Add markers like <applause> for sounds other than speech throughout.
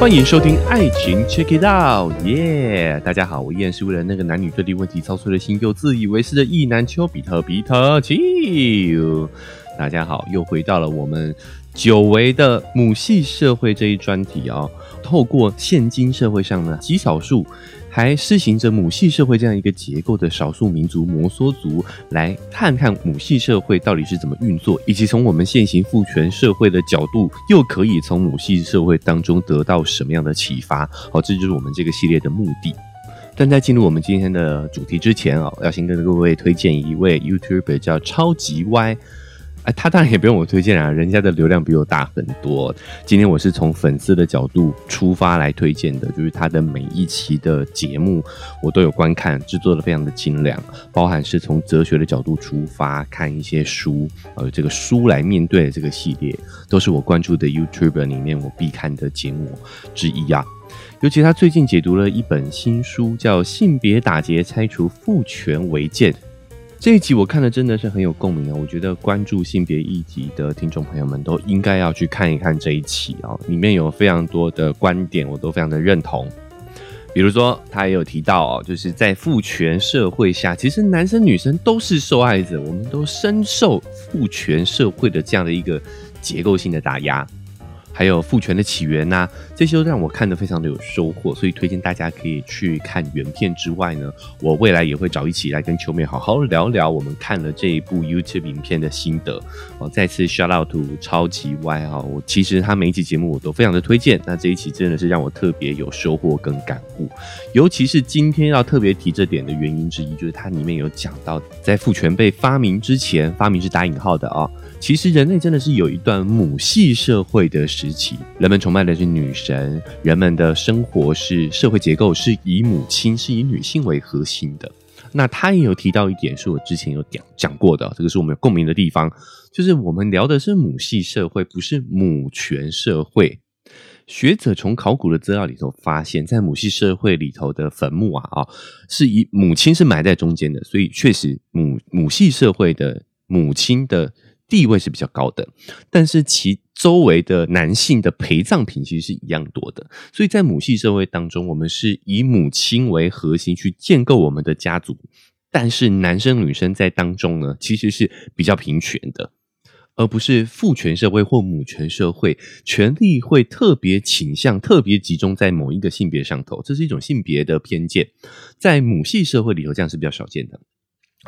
欢迎收听《爱情 Check It Out》，耶！大家好，我依然是为了那个男女对立问题操碎了心又自以为是的意男丘比特比特丘。大家好，又回到了我们久违的母系社会这一专题哦。透过现今社会上的极少数还施行着母系社会这样一个结构的少数民族摩梭族，来看看母系社会到底是怎么运作，以及从我们现行父权社会的角度，又可以从母系社会当中得到什么样的启发？好，这就是我们这个系列的目的。但在进入我们今天的主题之前啊，要先跟各位推荐一位 YouTuber 叫超级 Y。哎，他当然也不用我推荐啊，人家的流量比我大很多。今天我是从粉丝的角度出发来推荐的，就是他的每一期的节目我都有观看，制作的非常的精良，包含是从哲学的角度出发看一些书，呃，这个书来面对这个系列，都是我关注的 YouTuber 里面我必看的节目之一啊。尤其他最近解读了一本新书，叫《性别打劫拆除父权违建》。这一集我看的真的是很有共鸣啊！我觉得关注性别议题的听众朋友们都应该要去看一看这一期啊，里面有非常多的观点，我都非常的认同。比如说，他也有提到哦，就是在父权社会下，其实男生女生都是受害者，我们都深受父权社会的这样的一个结构性的打压。还有父权的起源呐，这些都让我看得非常的有收获，所以推荐大家可以去看原片之外呢，我未来也会找一起来跟秋妹好好聊聊我们看了这一部 YouTube 影片的心得。哦，再次 shout out to 超级 Y 啊，我其实他每一集节目我都非常的推荐，那这一期真的是让我特别有收获跟感悟，尤其是今天要特别提这点的原因之一，就是它里面有讲到在父权被发明之前，发明是打引号的啊。其实人类真的是有一段母系社会的时期，人们崇拜的是女神，人们的生活是社会结构是以母亲是以女性为核心的。那他也有提到一点，是我之前有讲讲过的，这个是我们有共鸣的地方，就是我们聊的是母系社会，不是母权社会。学者从考古的资料里头发现，在母系社会里头的坟墓啊啊，是以母亲是埋在中间的，所以确实母母系社会的母亲的。地位是比较高的，但是其周围的男性的陪葬品其实是一样多的，所以在母系社会当中，我们是以母亲为核心去建构我们的家族，但是男生女生在当中呢，其实是比较平权的，而不是父权社会或母权社会，权力会特别倾向、特别集中在某一个性别上头，这是一种性别的偏见，在母系社会里头，这样是比较少见的。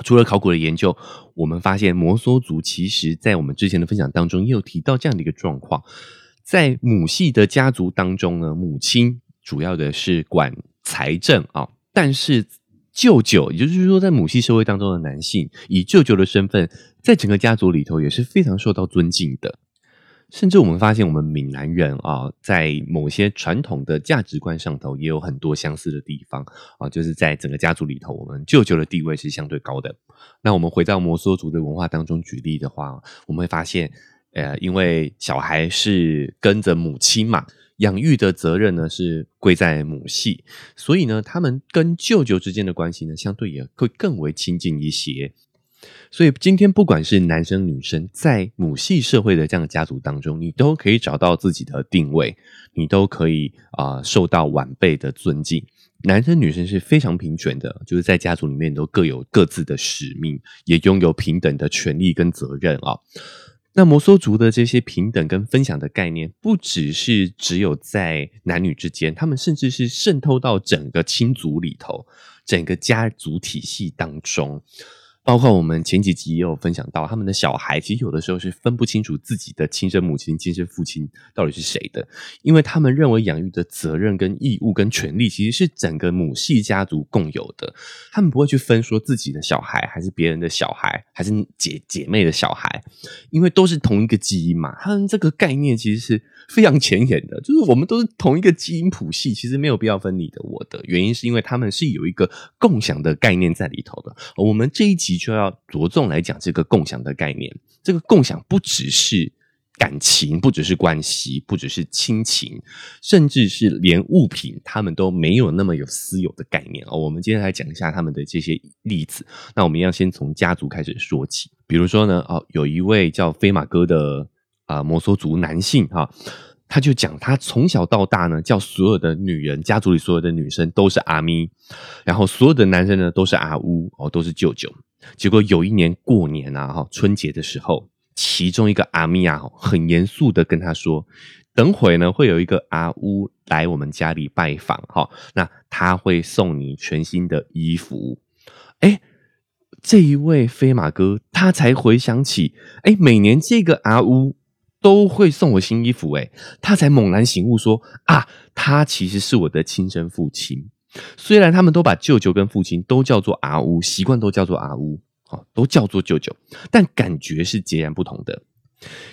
除了考古的研究，我们发现摩梭族其实在我们之前的分享当中也有提到这样的一个状况：在母系的家族当中呢，母亲主要的是管财政啊，但是舅舅，也就是说，在母系社会当中的男性以舅舅的身份，在整个家族里头也是非常受到尊敬的。甚至我们发现，我们闽南人啊，在某些传统的价值观上头也有很多相似的地方啊，就是在整个家族里头，我们舅舅的地位是相对高的。那我们回到摩梭族的文化当中举例的话，我们会发现，呃，因为小孩是跟着母亲嘛，养育的责任呢是归在母系，所以呢，他们跟舅舅之间的关系呢，相对也会更为亲近一些。所以今天不管是男生女生，在母系社会的这样的家族当中，你都可以找到自己的定位，你都可以啊受到晚辈的尊敬。男生女生是非常平权的，就是在家族里面都各有各自的使命，也拥有平等的权利跟责任啊。那摩梭族的这些平等跟分享的概念，不只是只有在男女之间，他们甚至是渗透到整个亲族里头，整个家族体系当中。包括我们前几集也有分享到，他们的小孩其实有的时候是分不清楚自己的亲生母亲、亲生父亲到底是谁的，因为他们认为养育的责任、跟义务、跟权利其实是整个母系家族共有的，他们不会去分说自己的小孩还是别人的小孩，还是姐姐妹的小孩，因为都是同一个基因嘛。他们这个概念其实是。非常浅显的，就是我们都是同一个基因谱系，其实没有必要分你的我的。原因是因为他们是有一个共享的概念在里头的。我们这一集就要着重来讲这个共享的概念。这个共享不只是感情，不只是关系，不只是亲情，甚至是连物品，他们都没有那么有私有的概念哦。我们今天来讲一下他们的这些例子。那我们要先从家族开始说起，比如说呢，哦，有一位叫飞马哥的。啊，摩梭族男性哈，他就讲他从小到大呢，叫所有的女人，家族里所有的女生都是阿咪，然后所有的男生呢都是阿乌哦，都是舅舅。结果有一年过年啊，哈，春节的时候，其中一个阿咪啊，很严肃的跟他说。等会呢，会有一个阿乌来我们家里拜访，哈，那他会送你全新的衣服。哎，这一位飞马哥，他才回想起，哎，每年这个阿乌都会送我新衣服，哎，他才猛然醒悟说，啊，他其实是我的亲生父亲。虽然他们都把舅舅跟父亲都叫做阿乌，习惯都叫做阿乌，哦，都叫做舅舅，但感觉是截然不同的。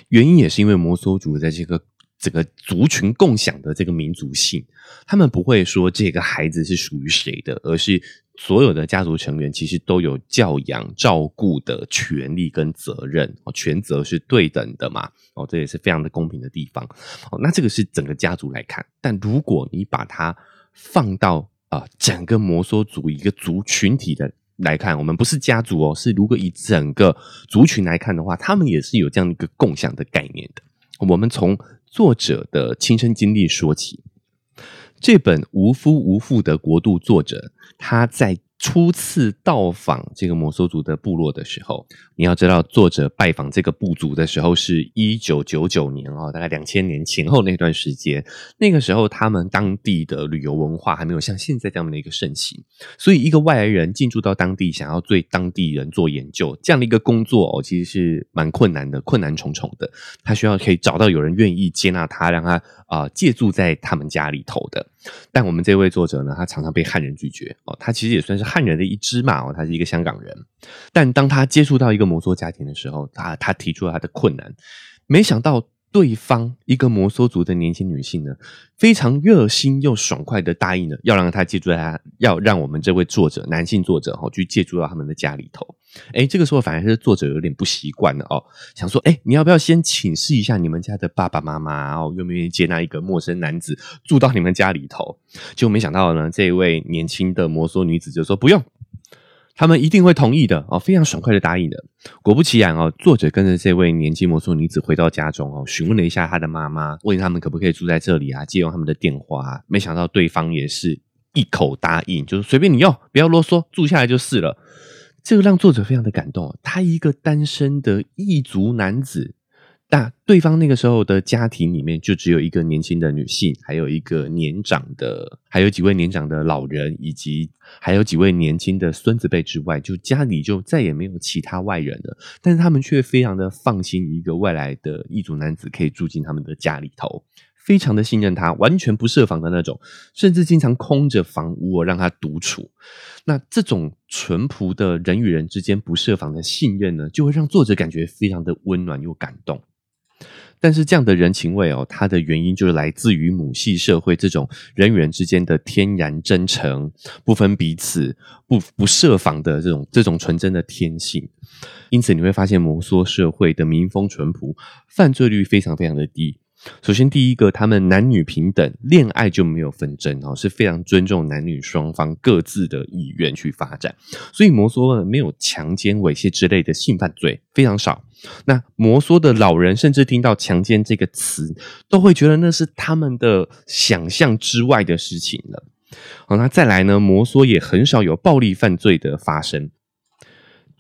原因也是因为摩梭族在这个。这个族群共享的这个民族性，他们不会说这个孩子是属于谁的，而是所有的家族成员其实都有教养、照顾的权利跟责任哦，权责是对等的嘛哦，这也是非常的公平的地方哦。那这个是整个家族来看，但如果你把它放到啊整个摩梭族一个族群体的来看，我们不是家族哦，是如果以整个族群来看的话，他们也是有这样一个共享的概念的。我们从作者的亲身经历说起，这本《无夫无父的国度》作者他在。初次到访这个摩梭族的部落的时候，你要知道，作者拜访这个部族的时候是一九九九年哦，大概两千年前后那段时间。那个时候，他们当地的旅游文化还没有像现在这样的一个盛行，所以一个外来人进驻到当地，想要对当地人做研究，这样的一个工作哦，其实是蛮困难的，困难重重的。他需要可以找到有人愿意接纳他，让他啊借住在他们家里头的。但我们这位作者呢，他常常被汉人拒绝哦，他其实也算是。汉人的一支嘛，哦，他是一个香港人，但当他接触到一个摩梭家庭的时候，他他提出了他的困难，没想到。对方一个摩梭族的年轻女性呢，非常热心又爽快的答应了，要让他借住在他，要让我们这位作者男性作者哈去借住到他们的家里头。哎，这个时候反而是作者有点不习惯了哦，想说，哎，你要不要先请示一下你们家的爸爸妈妈哦，愿不愿意接纳一个陌生男子住到你们家里头？就没想到呢，这位年轻的摩梭女子就说不用。他们一定会同意的哦，非常爽快的答应的。果不其然哦，作者跟着这位年轻魔术女子回到家中哦，询问了一下她的妈妈，问他们可不可以住在这里啊，借用他们的电话。没想到对方也是一口答应，就是随便你用，不要啰嗦，住下来就是了。这个让作者非常的感动。他一个单身的异族男子。那对方那个时候的家庭里面就只有一个年轻的女性，还有一个年长的，还有几位年长的老人，以及还有几位年轻的孙子辈之外，就家里就再也没有其他外人了。但是他们却非常的放心，一个外来的异族男子可以住进他们的家里头，非常的信任他，完全不设防的那种，甚至经常空着房屋让他独处。那这种淳朴的人与人之间不设防的信任呢，就会让作者感觉非常的温暖又感动。但是这样的人情味哦，它的原因就是来自于母系社会这种人与人之间的天然真诚、不分彼此、不不设防的这种这种纯真的天性。因此你会发现摩梭社会的民风淳朴，犯罪率非常非常的低。首先，第一个，他们男女平等，恋爱就没有纷争哦，是非常尊重男女双方各自的意愿去发展，所以摩梭呢没有强奸、猥亵之类的性犯罪，非常少。那摩梭的老人甚至听到强奸这个词，都会觉得那是他们的想象之外的事情了。好，那再来呢，摩梭也很少有暴力犯罪的发生。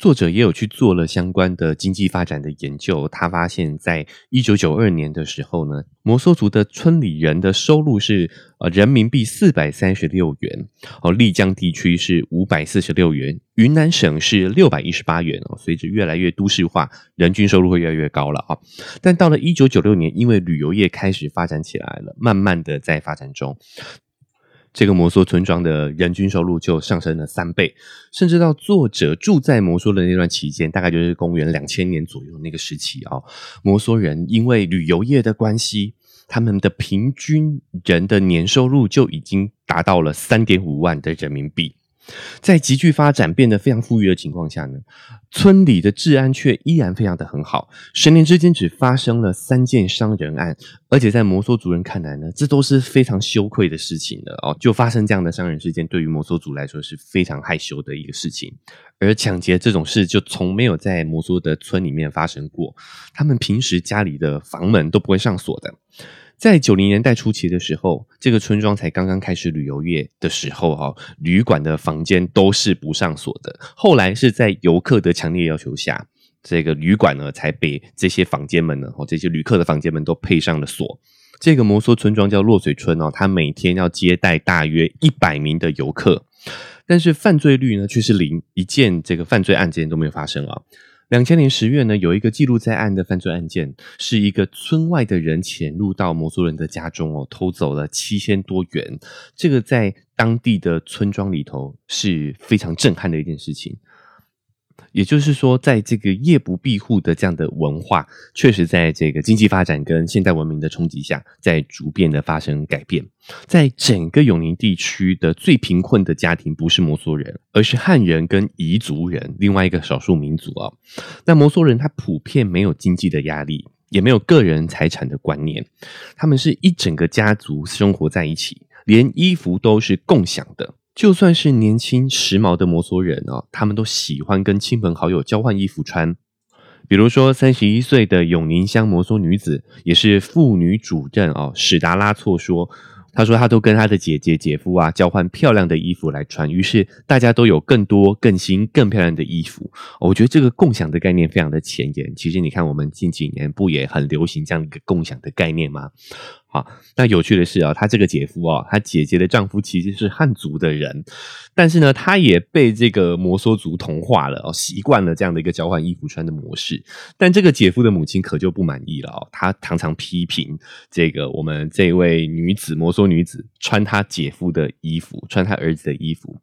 作者也有去做了相关的经济发展的研究，他发现，在一九九二年的时候呢，摩梭族的村里人的收入是呃人民币四百三十六元，哦，丽江地区是五百四十六元，云南省是六百一十八元哦。随着越来越都市化，人均收入会越来越高了啊。但到了一九九六年，因为旅游业开始发展起来了，慢慢的在发展中。这个摩梭村庄的人均收入就上升了三倍，甚至到作者住在摩梭的那段期间，大概就是公元两千年左右那个时期啊。摩梭人因为旅游业的关系，他们的平均人的年收入就已经达到了三点五万的人民币。在急剧发展、变得非常富裕的情况下呢，村里的治安却依然非常的很好。十年之间只发生了三件伤人案，而且在摩梭族人看来呢，这都是非常羞愧的事情了哦。就发生这样的伤人事件，对于摩梭族来说是非常害羞的一个事情。而抢劫这种事就从没有在摩梭的村里面发生过，他们平时家里的房门都不会上锁的。在九零年代初期的时候，这个村庄才刚刚开始旅游业的时候，哈，旅馆的房间都是不上锁的。后来是在游客的强烈要求下，这个旅馆呢才被这些房间们呢，哦，这些旅客的房间们都配上了锁。这个摩梭村庄叫落水村哦，它每天要接待大约一百名的游客，但是犯罪率呢却是零，一件这个犯罪案件都没有发生啊。两千年十月呢，有一个记录在案的犯罪案件，是一个村外的人潜入到摩梭人的家中哦，偷走了七千多元。这个在当地的村庄里头是非常震撼的一件事情。也就是说，在这个夜不闭户的这样的文化，确实在这个经济发展跟现代文明的冲击下，在逐渐的发生改变。在整个永宁地区的最贫困的家庭，不是摩梭人，而是汉人跟彝族人，另外一个少数民族啊。那摩梭人他普遍没有经济的压力，也没有个人财产的观念，他们是一整个家族生活在一起，连衣服都是共享的。就算是年轻时髦的摩梭人哦，他们都喜欢跟亲朋好友交换衣服穿。比如说，三十一岁的永宁乡摩梭女子，也是妇女主任哦，史达拉措说。他说，他都跟他的姐姐、姐夫啊交换漂亮的衣服来穿，于是大家都有更多、更新、更漂亮的衣服。我觉得这个共享的概念非常的前沿。其实你看，我们近几年不也很流行这样一个共享的概念吗？啊，那有趣的是啊，他这个姐夫啊，他姐姐的丈夫其实是汉族的人，但是呢，他也被这个摩梭族同化了哦，习惯了这样的一个交换衣服穿的模式。但这个姐夫的母亲可就不满意了哦，她常常批评这个我们这位女子摩梭女子穿她姐夫的衣服，穿她儿子的衣服。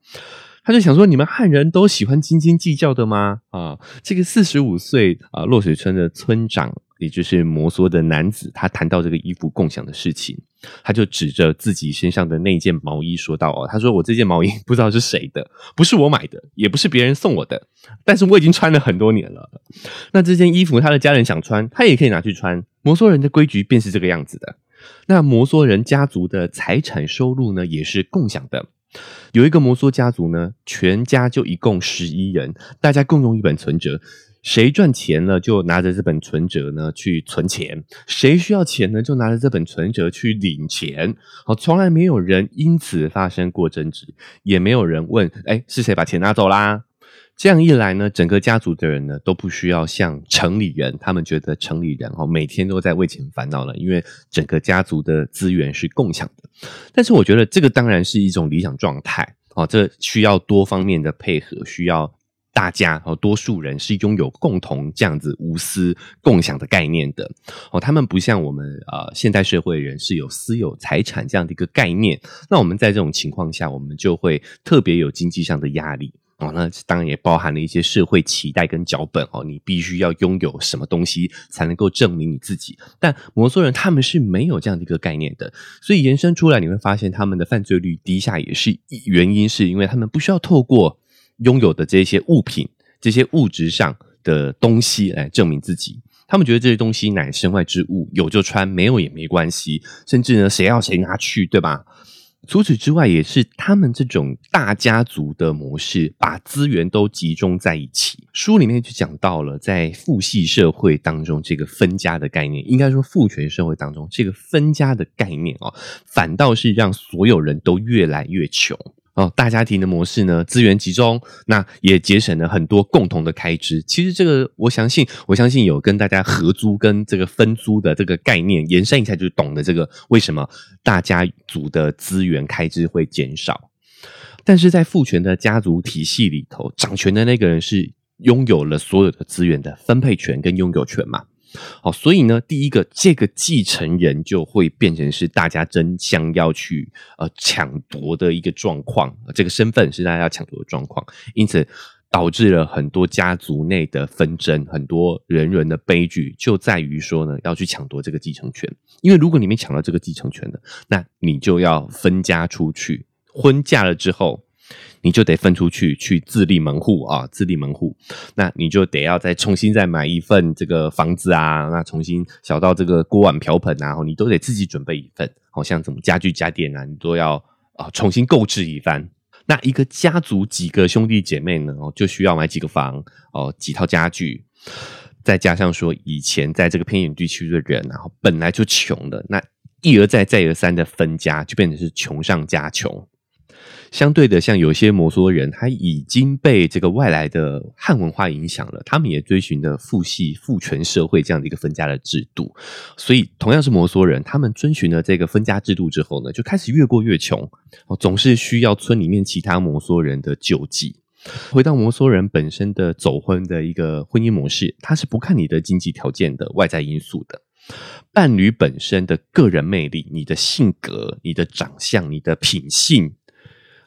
他就想说，你们汉人都喜欢斤斤计较的吗？啊，这个四十五岁啊，落水村的村长，也就是摩梭的男子，他谈到这个衣服共享的事情，他就指着自己身上的那件毛衣说道：“哦，他说我这件毛衣 <laughs> 不知道是谁的，不是我买的，也不是别人送我的，但是我已经穿了很多年了。那这件衣服，他的家人想穿，他也可以拿去穿。摩梭人的规矩便是这个样子的。那摩梭人家族的财产收入呢，也是共享的。”有一个摩梭家族呢，全家就一共十一人，大家共用一本存折，谁赚钱了就拿着这本存折呢去存钱，谁需要钱呢就拿着这本存折去领钱。好，从来没有人因此发生过争执，也没有人问，哎，是谁把钱拿走啦？这样一来呢，整个家族的人呢都不需要像城里人，他们觉得城里人哦每天都在为钱烦恼了，因为整个家族的资源是共享的。但是我觉得这个当然是一种理想状态哦，这需要多方面的配合，需要大家哦多数人是拥有共同这样子无私共享的概念的哦，他们不像我们呃现代社会人是有私有财产这样的一个概念，那我们在这种情况下，我们就会特别有经济上的压力。哦，那当然也包含了一些社会期待跟脚本哦，你必须要拥有什么东西才能够证明你自己。但摩梭人他们是没有这样的一个概念的，所以延伸出来你会发现他们的犯罪率低下，也是原因是因为他们不需要透过拥有的这些物品、这些物质上的东西来证明自己。他们觉得这些东西乃身外之物，有就穿，没有也没关系，甚至呢，谁要谁拿去，对吧？除此之外，也是他们这种大家族的模式，把资源都集中在一起。书里面就讲到了，在父系社会当中，这个分家的概念，应该说父权社会当中，这个分家的概念哦，反倒是让所有人都越来越穷。哦，大家庭的模式呢，资源集中，那也节省了很多共同的开支。其实这个，我相信，我相信有跟大家合租跟这个分租的这个概念延伸一下，就懂得这个为什么大家族的资源开支会减少。但是在父权的家族体系里头，掌权的那个人是拥有了所有的资源的分配权跟拥有权嘛？好，所以呢，第一个，这个继承人就会变成是大家争相要去呃抢夺的一个状况，这个身份是大家要抢夺的状况，因此导致了很多家族内的纷争，很多人人的悲剧就在于说呢，要去抢夺这个继承权，因为如果你没抢到这个继承权的，那你就要分家出去，婚嫁了之后。你就得分出去去自立门户啊，自立门户，那你就得要再重新再买一份这个房子啊，那重新小到这个锅碗瓢盆啊，你都得自己准备一份，好像什么家具家电啊，你都要啊重新购置一番。那一个家族几个兄弟姐妹呢，哦，就需要买几个房哦，几套家具，再加上说以前在这个偏远地区的人，然后本来就穷的，那。一而再再而三的分家，就变成是穷上加穷。相对的，像有些摩梭人，他已经被这个外来的汉文化影响了，他们也追寻的父系父权社会这样的一个分家的制度。所以，同样是摩梭人，他们遵循了这个分家制度之后呢，就开始越过越穷，总是需要村里面其他摩梭人的救济。回到摩梭人本身的走婚的一个婚姻模式，他是不看你的经济条件的外在因素的，伴侣本身的个人魅力、你的性格、你的长相、你的品性。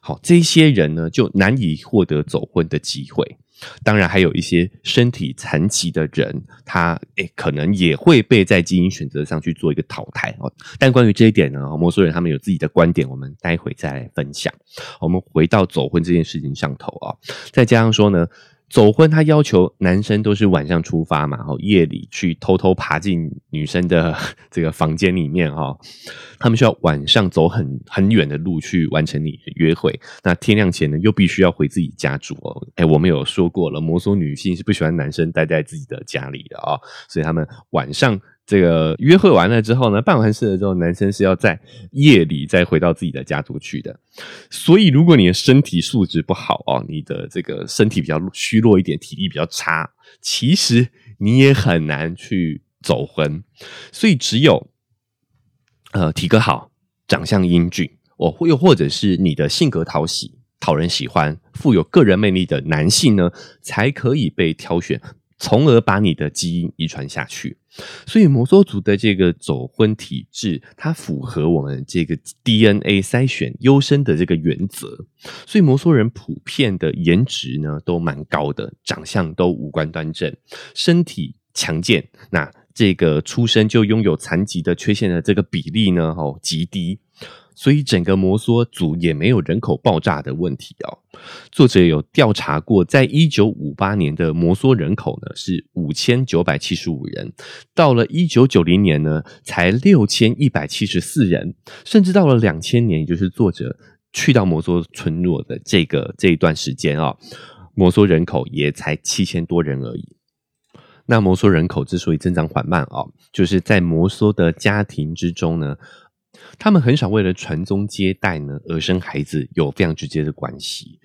好，这些人呢就难以获得走婚的机会。当然，还有一些身体残疾的人，他诶可能也会被在基因选择上去做一个淘汰哦。但关于这一点呢，摩梭人他们有自己的观点，我们待会再来分享。我们回到走婚这件事情上头啊，再加上说呢。走婚，他要求男生都是晚上出发嘛，然后夜里去偷偷爬进女生的这个房间里面哈。他们需要晚上走很很远的路去完成你的约会。那天亮前呢，又必须要回自己家住哦。哎，我们有说过了，摩梭女性是不喜欢男生待在自己的家里的啊，所以他们晚上。这个约会完了之后呢，办完事了之后，男生是要在夜里再回到自己的家族去的。所以，如果你的身体素质不好哦，你的这个身体比较虚弱一点，体力比较差，其实你也很难去走婚。所以，只有呃体格好、长相英俊，哦，又或者是你的性格讨喜、讨人喜欢、富有个人魅力的男性呢，才可以被挑选。从而把你的基因遗传下去，所以摩梭族的这个走婚体质，它符合我们这个 DNA 筛选优生的这个原则。所以摩梭人普遍的颜值呢都蛮高的，长相都五官端正，身体强健。那这个出生就拥有残疾的缺陷的这个比例呢，哦极低。所以整个摩梭族也没有人口爆炸的问题哦。作者有调查过，在一九五八年的摩梭人口呢是五千九百七十五人，到了一九九零年呢才六千一百七十四人，甚至到了两千年，也就是作者去到摩梭村落的这个这一段时间啊，摩梭人口也才七千多人而已。那摩梭人口之所以增长缓慢啊，就是在摩梭的家庭之中呢。他们很少为了传宗接代呢而生孩子，有非常直接的关系。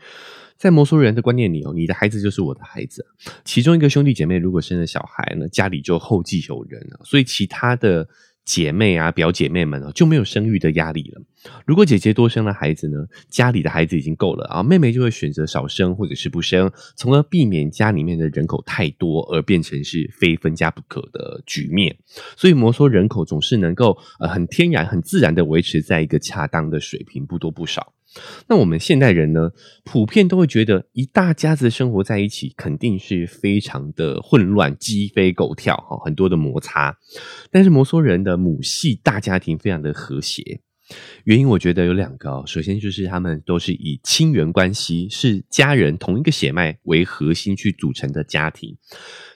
在摩梭人的观念里哦，你的孩子就是我的孩子。其中一个兄弟姐妹如果生了小孩呢，家里就后继有人了，所以其他的。姐妹啊，表姐妹们哦，就没有生育的压力了。如果姐姐多生了孩子呢，家里的孩子已经够了啊，妹妹就会选择少生或者是不生，从而避免家里面的人口太多而变成是非分家不可的局面。所以摩梭人口总是能够呃很天然、很自然的维持在一个恰当的水平，不多不少。那我们现代人呢，普遍都会觉得一大家子生活在一起，肯定是非常的混乱、鸡飞狗跳，哈，很多的摩擦。但是摩梭人的母系大家庭非常的和谐。原因我觉得有两个，首先就是他们都是以亲缘关系，是家人同一个血脉为核心去组成的家庭，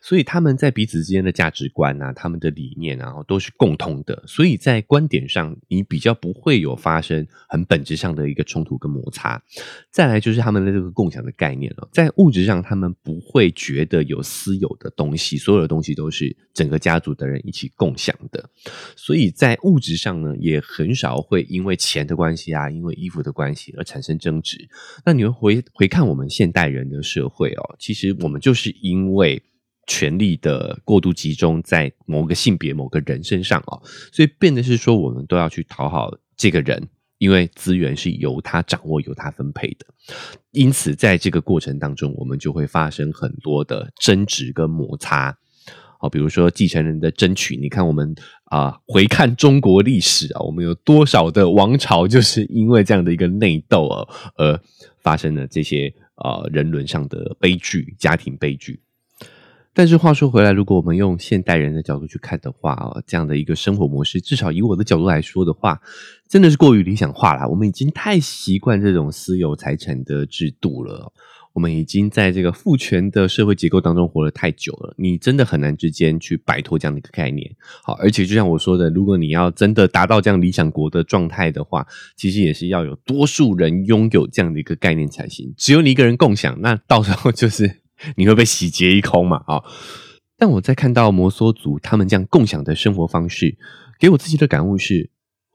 所以他们在彼此之间的价值观啊，他们的理念啊，都是共通的，所以在观点上，你比较不会有发生很本质上的一个冲突跟摩擦。再来就是他们的这个共享的概念了，在物质上，他们不会觉得有私有的东西，所有的东西都是整个家族的人一起共享的，所以在物质上呢，也很少会。因为钱的关系啊，因为衣服的关系而产生争执。那你们回回看我们现代人的社会哦，其实我们就是因为权力的过度集中在某个性别、某个人身上哦，所以变得是说我们都要去讨好这个人，因为资源是由他掌握、由他分配的。因此，在这个过程当中，我们就会发生很多的争执跟摩擦。哦，比如说继承人的争取，你看我们啊，回看中国历史啊，我们有多少的王朝就是因为这样的一个内斗啊而发生了这些啊人伦上的悲剧、家庭悲剧。但是话说回来，如果我们用现代人的角度去看的话啊，这样的一个生活模式，至少以我的角度来说的话，真的是过于理想化了。我们已经太习惯这种私有财产的制度了。我们已经在这个父权的社会结构当中活了太久了，你真的很难之间去摆脱这样的一个概念。好，而且就像我说的，如果你要真的达到这样理想国的状态的话，其实也是要有多数人拥有这样的一个概念才行。只有你一个人共享，那到时候就是 <laughs> 你会被洗劫一空嘛？啊！但我在看到摩梭族他们这样共享的生活方式，给我自己的感悟是。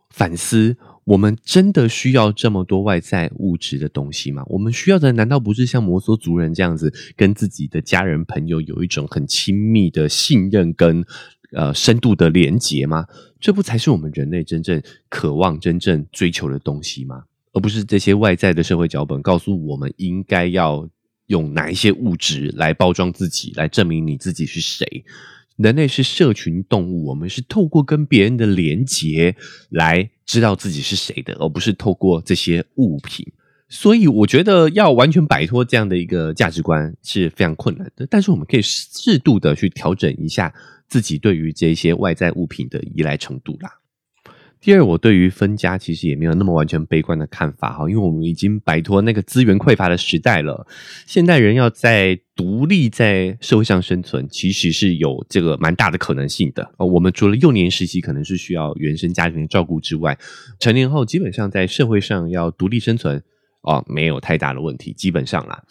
反思：我们真的需要这么多外在物质的东西吗？我们需要的难道不是像摩梭族人这样子，跟自己的家人朋友有一种很亲密的信任跟呃深度的连结吗？这不才是我们人类真正渴望、真正追求的东西吗？而不是这些外在的社会脚本告诉我们应该要用哪一些物质来包装自己，来证明你自己是谁。人类是社群动物，我们是透过跟别人的连结来知道自己是谁的，而不是透过这些物品。所以，我觉得要完全摆脱这样的一个价值观是非常困难的。但是，我们可以适度的去调整一下自己对于这些外在物品的依赖程度啦。第二，我对于分家其实也没有那么完全悲观的看法哈，因为我们已经摆脱那个资源匮乏的时代了。现代人要在独立在社会上生存，其实是有这个蛮大的可能性的。我们除了幼年时期可能是需要原生家庭的照顾之外，成年后基本上在社会上要独立生存，哦，没有太大的问题，基本上啦。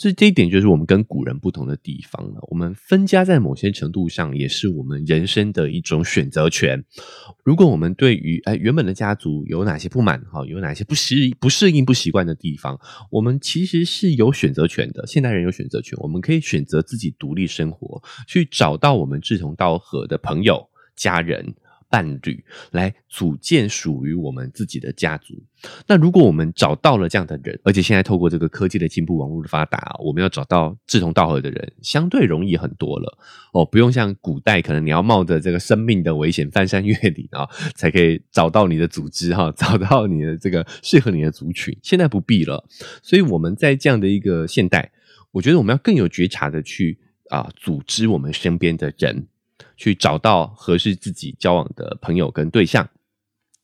这这一点就是我们跟古人不同的地方了。我们分家在某些程度上也是我们人生的一种选择权。如果我们对于哎原本的家族有哪些不满哈，有哪些不适不适应不习惯的地方，我们其实是有选择权的。现代人有选择权，我们可以选择自己独立生活，去找到我们志同道合的朋友、家人。伴侣来组建属于我们自己的家族。那如果我们找到了这样的人，而且现在透过这个科技的进步、网络的发达，我们要找到志同道合的人，相对容易很多了。哦，不用像古代，可能你要冒着这个生命的危险，翻山越岭啊，才可以找到你的组织哈，找到你的这个适合你的族群。现在不必了。所以我们在这样的一个现代，我觉得我们要更有觉察的去啊，组织我们身边的人。去找到合适自己交往的朋友跟对象，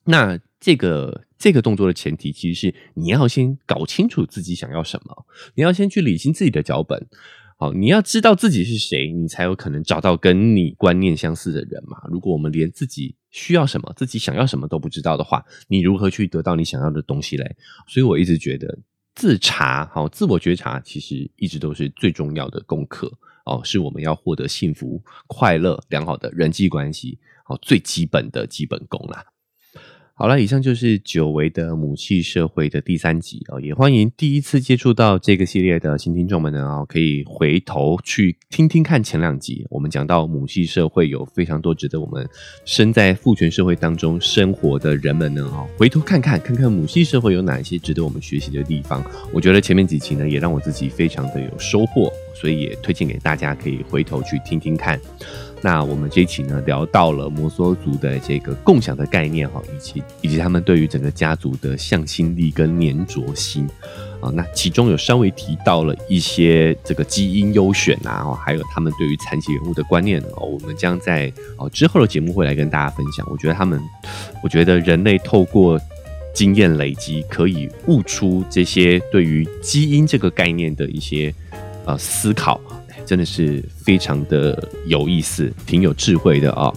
那这个这个动作的前提其实是你要先搞清楚自己想要什么，你要先去理清自己的脚本，好，你要知道自己是谁，你才有可能找到跟你观念相似的人嘛。如果我们连自己需要什么、自己想要什么都不知道的话，你如何去得到你想要的东西嘞？所以我一直觉得自查，好，自我觉察，其实一直都是最重要的功课。哦，是我们要获得幸福、快乐、良好的人际关系，哦，最基本的基本功啦。好了，以上就是久违的母系社会的第三集哦，也欢迎第一次接触到这个系列的新听众们呢哦，可以回头去听听看前两集，我们讲到母系社会有非常多值得我们身在父权社会当中生活的人们呢哦，回头看看看看母系社会有哪些值得我们学习的地方。我觉得前面几期呢也让我自己非常的有收获，所以也推荐给大家可以回头去听听看。那我们这一期呢，聊到了摩梭族的这个共享的概念哈，以及以及他们对于整个家族的向心力跟粘着心啊，那其中有稍微提到了一些这个基因优选啊，还有他们对于残疾人物的观念哦，我们将在哦之后的节目会来跟大家分享。我觉得他们，我觉得人类透过经验累积，可以悟出这些对于基因这个概念的一些呃思考。真的是非常的有意思，挺有智慧的啊！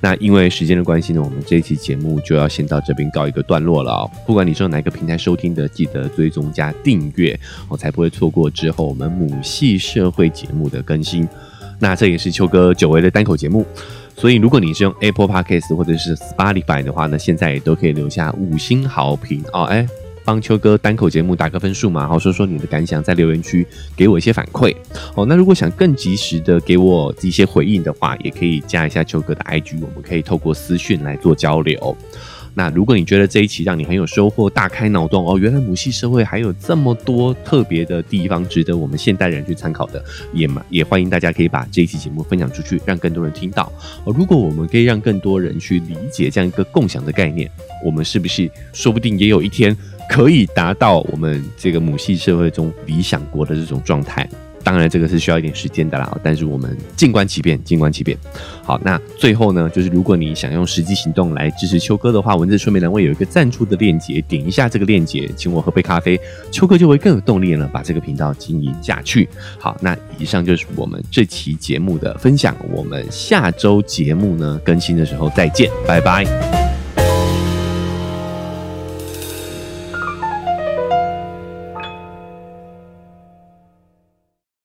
那因为时间的关系呢，我们这一期节目就要先到这边告一个段落了啊！不管你是用哪个平台收听的，记得追踪加订阅，我才不会错过之后我们母系社会节目的更新。那这也是秋哥久违的单口节目，所以如果你是用 Apple Podcast 或者是 Spotify 的话呢，现在也都可以留下五星好评哦！哎。帮秋哥单口节目打个分数嘛，好说说你的感想，在留言区给我一些反馈。哦，那如果想更及时的给我一些回应的话，也可以加一下秋哥的 IG，我们可以透过私讯来做交流。那如果你觉得这一期让你很有收获，大开脑洞哦，原来母系社会还有这么多特别的地方值得我们现代人去参考的，也也欢迎大家可以把这一期节目分享出去，让更多人听到。哦，如果我们可以让更多人去理解这样一个共享的概念，我们是不是说不定也有一天？可以达到我们这个母系社会中理想国的这种状态，当然这个是需要一点时间的啦。但是我们静观其变，静观其变。好，那最后呢，就是如果你想用实际行动来支持秋哥的话，文字说明栏位有一个赞助的链接，点一下这个链接，请我喝杯咖啡，秋哥就会更有动力了，把这个频道经营下去。好，那以上就是我们这期节目的分享，我们下周节目呢更新的时候再见，拜拜。